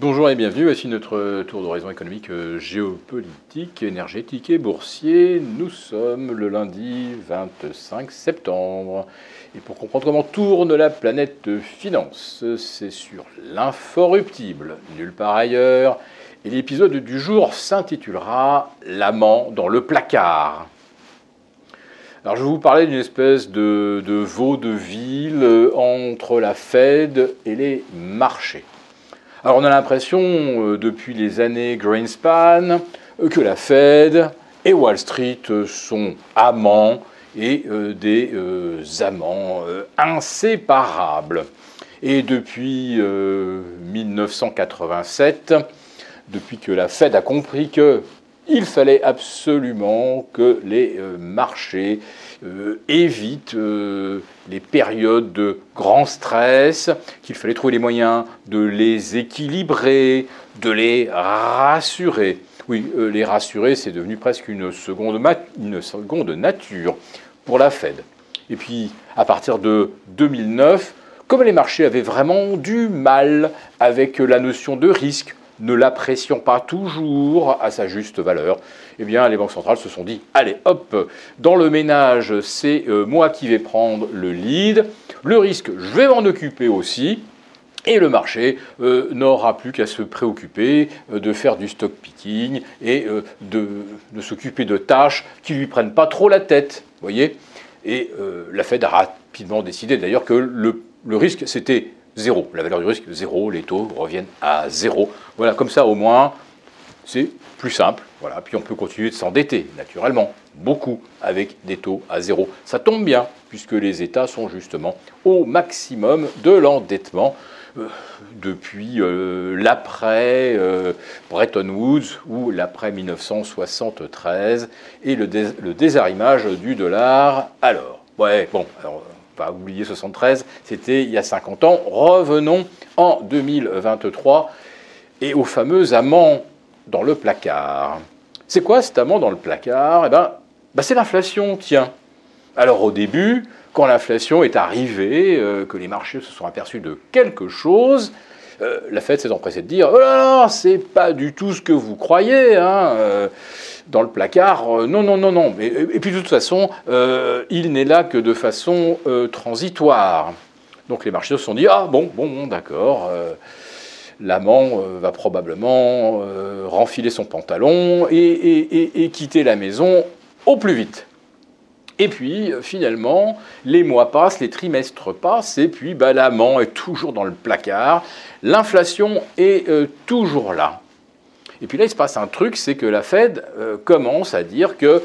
Bonjour et bienvenue, voici notre tour d'horizon économique, euh, géopolitique, énergétique et boursier. Nous sommes le lundi 25 septembre. Et pour comprendre comment tourne la planète finance, c'est sur l'inforruptible, nulle part ailleurs. Et l'épisode du jour s'intitulera L'amant dans le placard. Alors je vais vous parler d'une espèce de, de vaudeville entre la Fed et les marchés. Alors on a l'impression, euh, depuis les années Greenspan, euh, que la Fed et Wall Street euh, sont amants et des amants inséparables. Et depuis 1987, depuis que la Fed a compris que il fallait absolument que les euh, marchés euh, évitent euh, les périodes de grand stress, qu'il fallait trouver les moyens de les équilibrer, de les rassurer. Oui, les rassurer, c'est devenu presque une seconde, une seconde nature pour la Fed. Et puis, à partir de 2009, comme les marchés avaient vraiment du mal avec la notion de risque, ne l'apprécions pas toujours à sa juste valeur, eh bien les banques centrales se sont dit allez hop, dans le ménage, c'est euh, moi qui vais prendre le lead, le risque, je vais m'en occuper aussi. Et le marché euh, n'aura plus qu'à se préoccuper euh, de faire du stock picking et de, s'occuper de tâches qui lui prennent pas trop la tête, voyez. Et la Fed a rapidement décidé d'ailleurs que le, le risque c'était zéro. La valeur du risque, zéro, les taux reviennent à zéro. Voilà, comme ça au moins, c'est plus simple. Voilà, puis on peut continuer de s'endetter, naturellement, beaucoup, avec des taux à zéro. Ça tombe bien, puisque les États sont justement au maximum de l'endettement euh, depuis euh, l'après euh, Bretton Woods ou l'après 1973 et le, le désarrimage du dollar alors. Ouais, bon, alors pas oublier 73, c'était il y a 50 ans. Revenons en 2023 et au fameux amant dans le placard. C'est quoi cet amant dans le placard? Eh bien, bah, c'est l'inflation, tiens. Alors au début, quand l'inflation est arrivée, euh, que les marchés se sont aperçus de quelque chose, euh, la Fed s'est empressée de dire Oh là là, c'est pas du tout ce que vous croyez. Hein, euh, dans le placard. Euh, non, non, non, non. Et, puis de toute façon, euh, il n'est là que de façon euh, transitoire. Donc les marchés se sont dit, ah bon, bon, bon d'accord. L'amant va probablement renfiler son pantalon et, quitter la maison au plus vite. Et puis, finalement, les mois passent, les trimestres passent, et puis bah, l'amant est toujours dans le placard. L'inflation est toujours là. Et puis là, il se passe un truc, c'est que la Fed euh, commence à dire que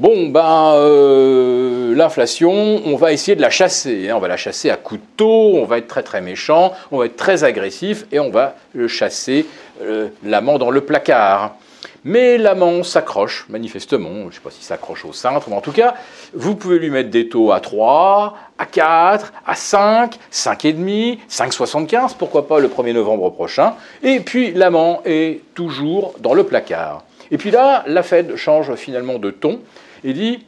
bon, ben, euh, l'inflation, on va essayer de la chasser. Hein. on va la chasser à couteau, on va être très très méchant, on va être très agressif et on va le chasser euh, l'amant dans le placard. Mais l'amant s'accroche, manifestement, je ne sais pas s'il s'accroche au cintre, mais en tout cas, vous pouvez lui mettre des taux à 3, à 4, à 5, 5,5, 5,75, pourquoi pas le 1er novembre prochain. Et puis l'amant est toujours dans le placard. Et puis là, la Fed change finalement de ton et dit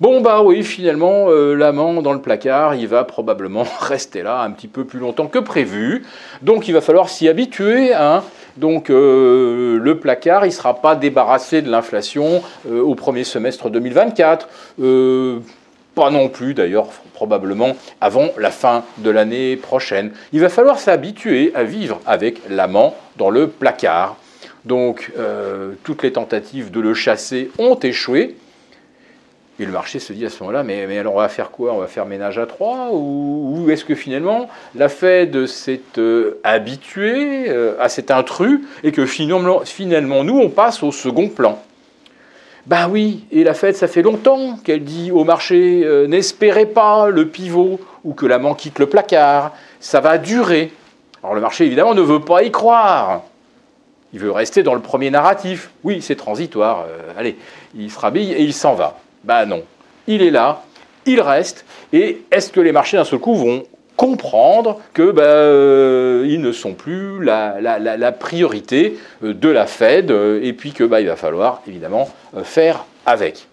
Bon, bah oui, finalement, euh, l'amant dans le placard, il va probablement rester là un petit peu plus longtemps que prévu. Donc, il va falloir s'y habituer. Hein. Donc, euh, le placard, il ne sera pas débarrassé de l'inflation euh, au premier semestre 2024. pas non plus, d'ailleurs, probablement avant la fin de l'année prochaine. Il va falloir s'habituer à vivre avec l'amant dans le placard. Donc, toutes les tentatives de le chasser ont échoué. Et le marché se dit à ce moment-là, mais, alors on va faire quoi? On va faire ménage à trois Ou, est-ce que finalement la Fed s'est euh, habituée euh, à cet intrus et que finalement, finalement, nous, on passe au second plan? Ben oui, et la Fed, ça fait longtemps qu'elle dit au marché, euh, n'espérez pas le pivot ou que l'amant quitte le placard, ça va durer. Alors le marché, évidemment, ne veut pas y croire. Il veut rester dans le premier narratif. Oui, c'est transitoire. allez, il se rhabille et il s'en va. Ben non, il est là, il reste, et est-ce que les marchés d'un seul coup vont comprendre que ben, euh, ils ne sont plus la, priorité euh, de la Fed, euh, et puis que il va falloir évidemment faire avec.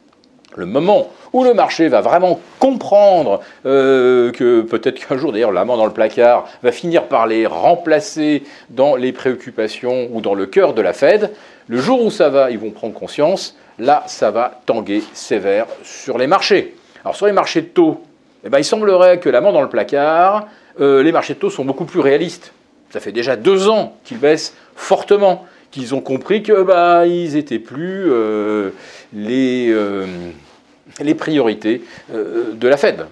Le moment où le marché va vraiment comprendre que peut-être qu'un jour, d'ailleurs, l'amant dans le placard va finir par les remplacer dans les préoccupations ou dans le cœur de la Fed, le jour où ça va, ils vont prendre conscience, là, ça va tanguer sévère sur les marchés. Alors sur les marchés de taux, eh ben, il semblerait que l'amant dans le placard, euh, les marchés de taux sont beaucoup plus réalistes. Ça fait déjà deux ans qu'ils baissent fortement, qu'ils ont compris que bah, ils plus euh, les les priorités euh, de la Fed.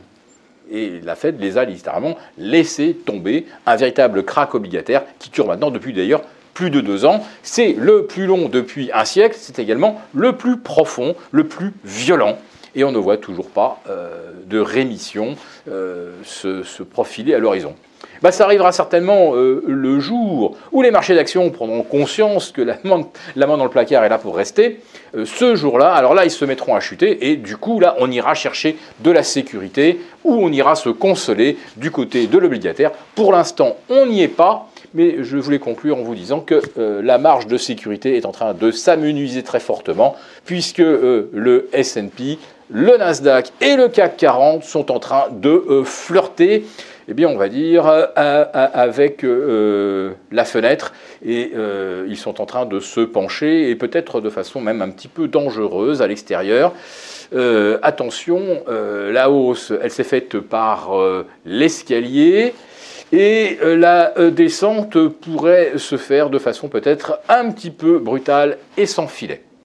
Et la Fed les a littéralement laissé tomber, un véritable crack obligataire qui dure maintenant depuis d'ailleurs plus de deux ans. C'est le plus long depuis un siècle, c'est également le plus profond, le plus violent. Et on ne voit toujours pas euh, de rémission euh, se profiler à l'horizon. Bah, ça arrivera certainement euh, le jour où les marchés d'actions prendront conscience que la main dans le placard est là pour rester. Euh, ce jour-là, alors là, ils se mettront à chuter et du coup, là, on ira chercher de la sécurité ou on ira se consoler du côté de l'obligataire. Pour l'instant, on n'y est pas. Mais je voulais conclure en vous disant que euh, la marge de sécurité est en train de s'amenuiser très fortement, puisque le SP, le Nasdaq et le CAC 40 sont en train de flirter eh bien, on va dire, euh, avec euh, la fenêtre, et euh, ils sont en train de se pencher, et peut-être de façon même un petit peu dangereuse à l'extérieur. attention, la hausse, elle s'est faite par l'escalier, et la descente pourrait se faire de façon peut-être un petit peu brutale et sans filet.